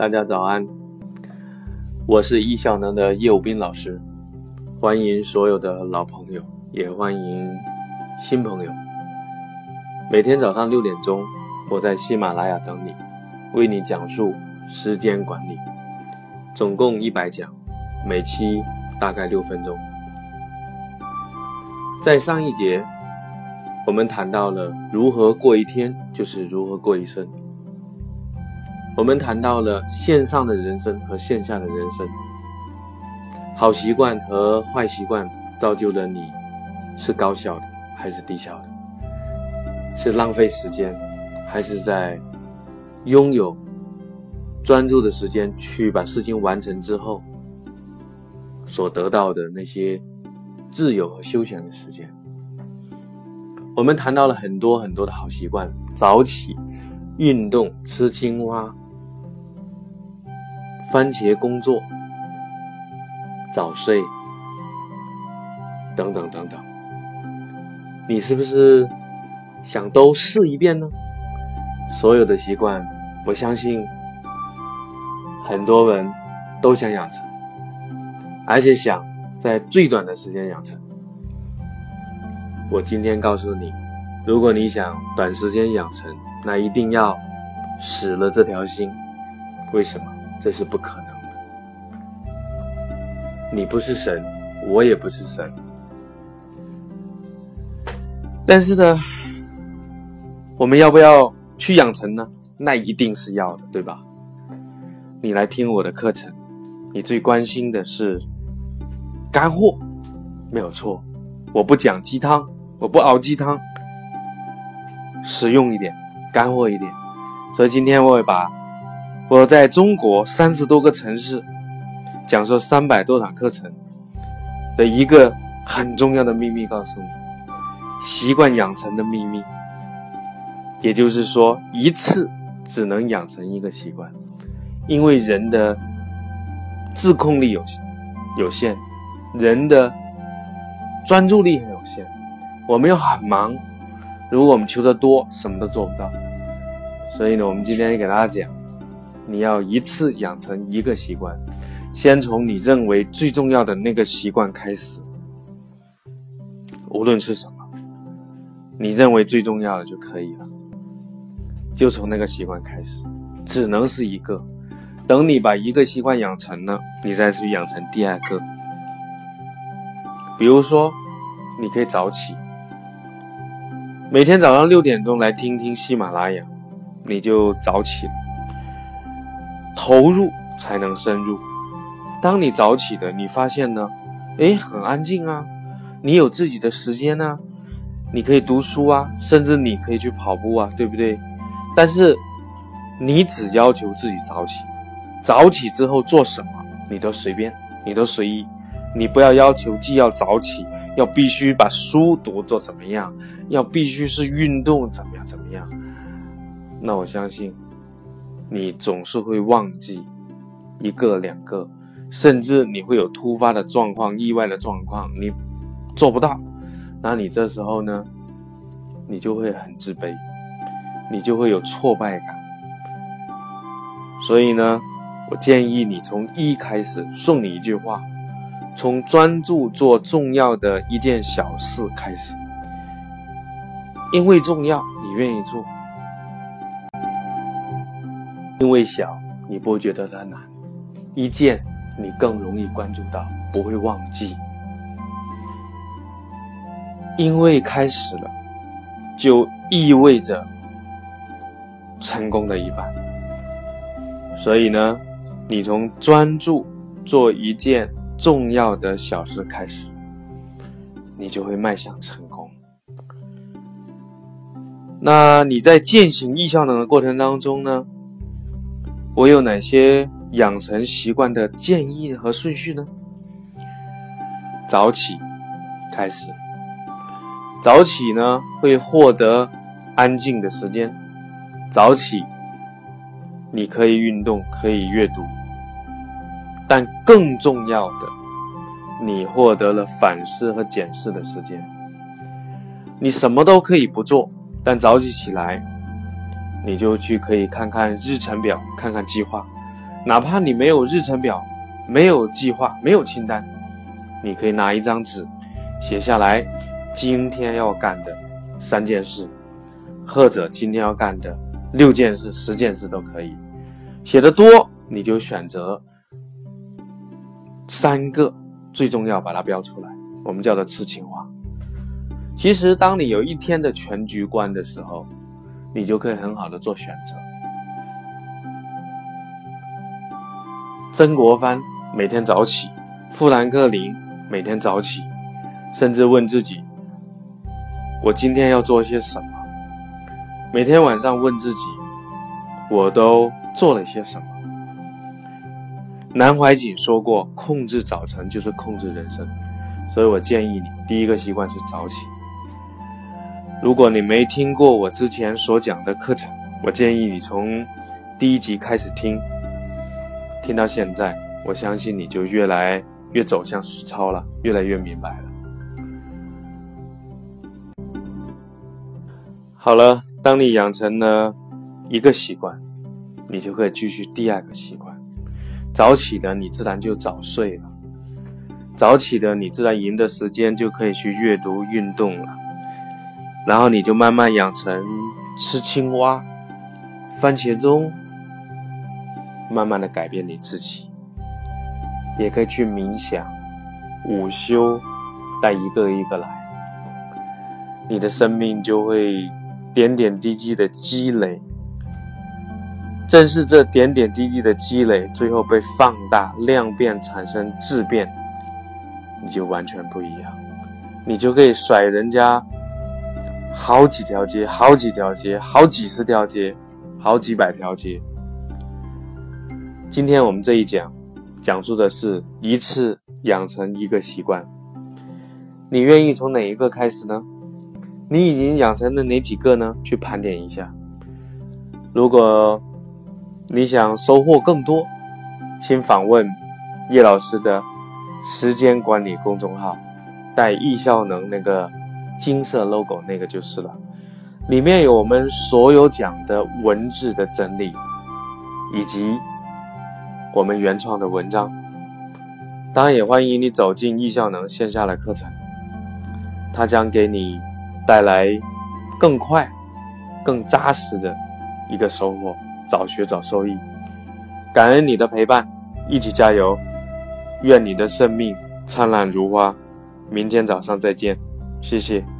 大家早安，我是易效能的叶武斌老师，欢迎所有的老朋友，也欢迎新朋友。每天早上六点钟，我在喜马拉雅等你，为你讲述时间管理，总共一百讲，每期大概六分钟。在上一节，我们谈到了如何过一天，就是如何过一生。我们谈到了线上的人生和线下的人生，好习惯和坏习惯造就了你，是高效的还是低效的？是浪费时间，还是在拥有专注的时间去把事情完成之后所得到的那些自由和休闲的时间？我们谈到了很多很多的好习惯：早起、运动、吃青蛙。番茄工作、早睡等等等等，你是不是想都试一遍呢？所有的习惯，我相信很多人都想养成，而且想在最短的时间养成。我今天告诉你，如果你想短时间养成，那一定要死了这条心。为什么？这是不可能的。你不是神，我也不是神。但是呢，我们要不要去养成呢？那一定是要的，对吧？你来听我的课程，你最关心的是干货，没有错。我不讲鸡汤，我不熬鸡汤，实用一点，干货一点。所以今天我会把。我在中国三十多个城市讲授三百多堂课程的一个很重要的秘密，告诉你：习惯养成的秘密。也就是说，一次只能养成一个习惯，因为人的自控力有限有限，人的专注力很有限。我们又很忙，如果我们求的多，什么都做不到。所以呢，我们今天给大家讲。你要一次养成一个习惯，先从你认为最重要的那个习惯开始，无论是什么，你认为最重要的就可以了，就从那个习惯开始，只能是一个。等你把一个习惯养成了，你再去养成第二个。比如说，你可以早起，每天早上六点钟来听听喜马拉雅，你就早起了。投入才能深入。当你早起的，你发现呢？哎，很安静啊，你有自己的时间呢，你可以读书啊，甚至你可以去跑步啊，对不对？但是你只要求自己早起，早起之后做什么你都随便，你都随意，你不要要求既要早起，要必须把书读做怎么样，要必须是运动怎么样怎么样。那我相信。你总是会忘记一个两个，甚至你会有突发的状况、意外的状况，你做不到，那你这时候呢，你就会很自卑，你就会有挫败感。所以呢，我建议你从一开始，送你一句话：从专注做重要的一件小事开始，因为重要，你愿意做。因为小，你不觉得它难；一件，你更容易关注到，不会忘记。因为开始了，就意味着成功的一半。所以呢，你从专注做一件重要的小事开始，你就会迈向成功。那你在践行意向能的过程当中呢？我有哪些养成习惯的建议和顺序呢？早起开始，早起呢会获得安静的时间。早起，你可以运动，可以阅读，但更重要的，你获得了反思和检视的时间。你什么都可以不做，但早起起来。你就去可以看看日程表，看看计划，哪怕你没有日程表、没有计划、没有清单，你可以拿一张纸写下来今天要干的三件事，或者今天要干的六件事、十件事都可以。写的多，你就选择三个最重要，把它标出来。我们叫做痴情话。其实，当你有一天的全局观的时候，你就可以很好的做选择。曾国藩每天早起，富兰克林每天早起，甚至问自己：我今天要做些什么？每天晚上问自己：我都做了些什么？南怀瑾说过：“控制早晨就是控制人生。”所以我建议你，第一个习惯是早起。如果你没听过我之前所讲的课程，我建议你从第一集开始听。听到现在，我相信你就越来越走向实操了，越来越明白了。好了，当你养成了一个习惯，你就可以继续第二个习惯。早起的你自然就早睡了，早起的你自然赢的时间就可以去阅读、运动了，然后你就慢慢养成吃青蛙、番茄钟。慢慢的改变你自己，也可以去冥想、午休，带一个一个来，你的生命就会点点滴滴的积累。正是这点点滴滴的积累，最后被放大、量变，产生质变，你就完全不一样，你就可以甩人家好几条街、好几条街、好几十条街、好几百条街。今天我们这一讲，讲述的是一次养成一个习惯。你愿意从哪一个开始呢？你已经养成了哪几个呢？去盘点一下。如果你想收获更多，请访问叶老师的时间管理公众号，带易效能那个金色 logo 那个就是了。里面有我们所有讲的文字的整理，以及。我们原创的文章，当然也欢迎你走进易效能线下的课程，它将给你带来更快、更扎实的一个收获。早学早受益，感恩你的陪伴，一起加油！愿你的生命灿烂如花。明天早上再见，谢谢。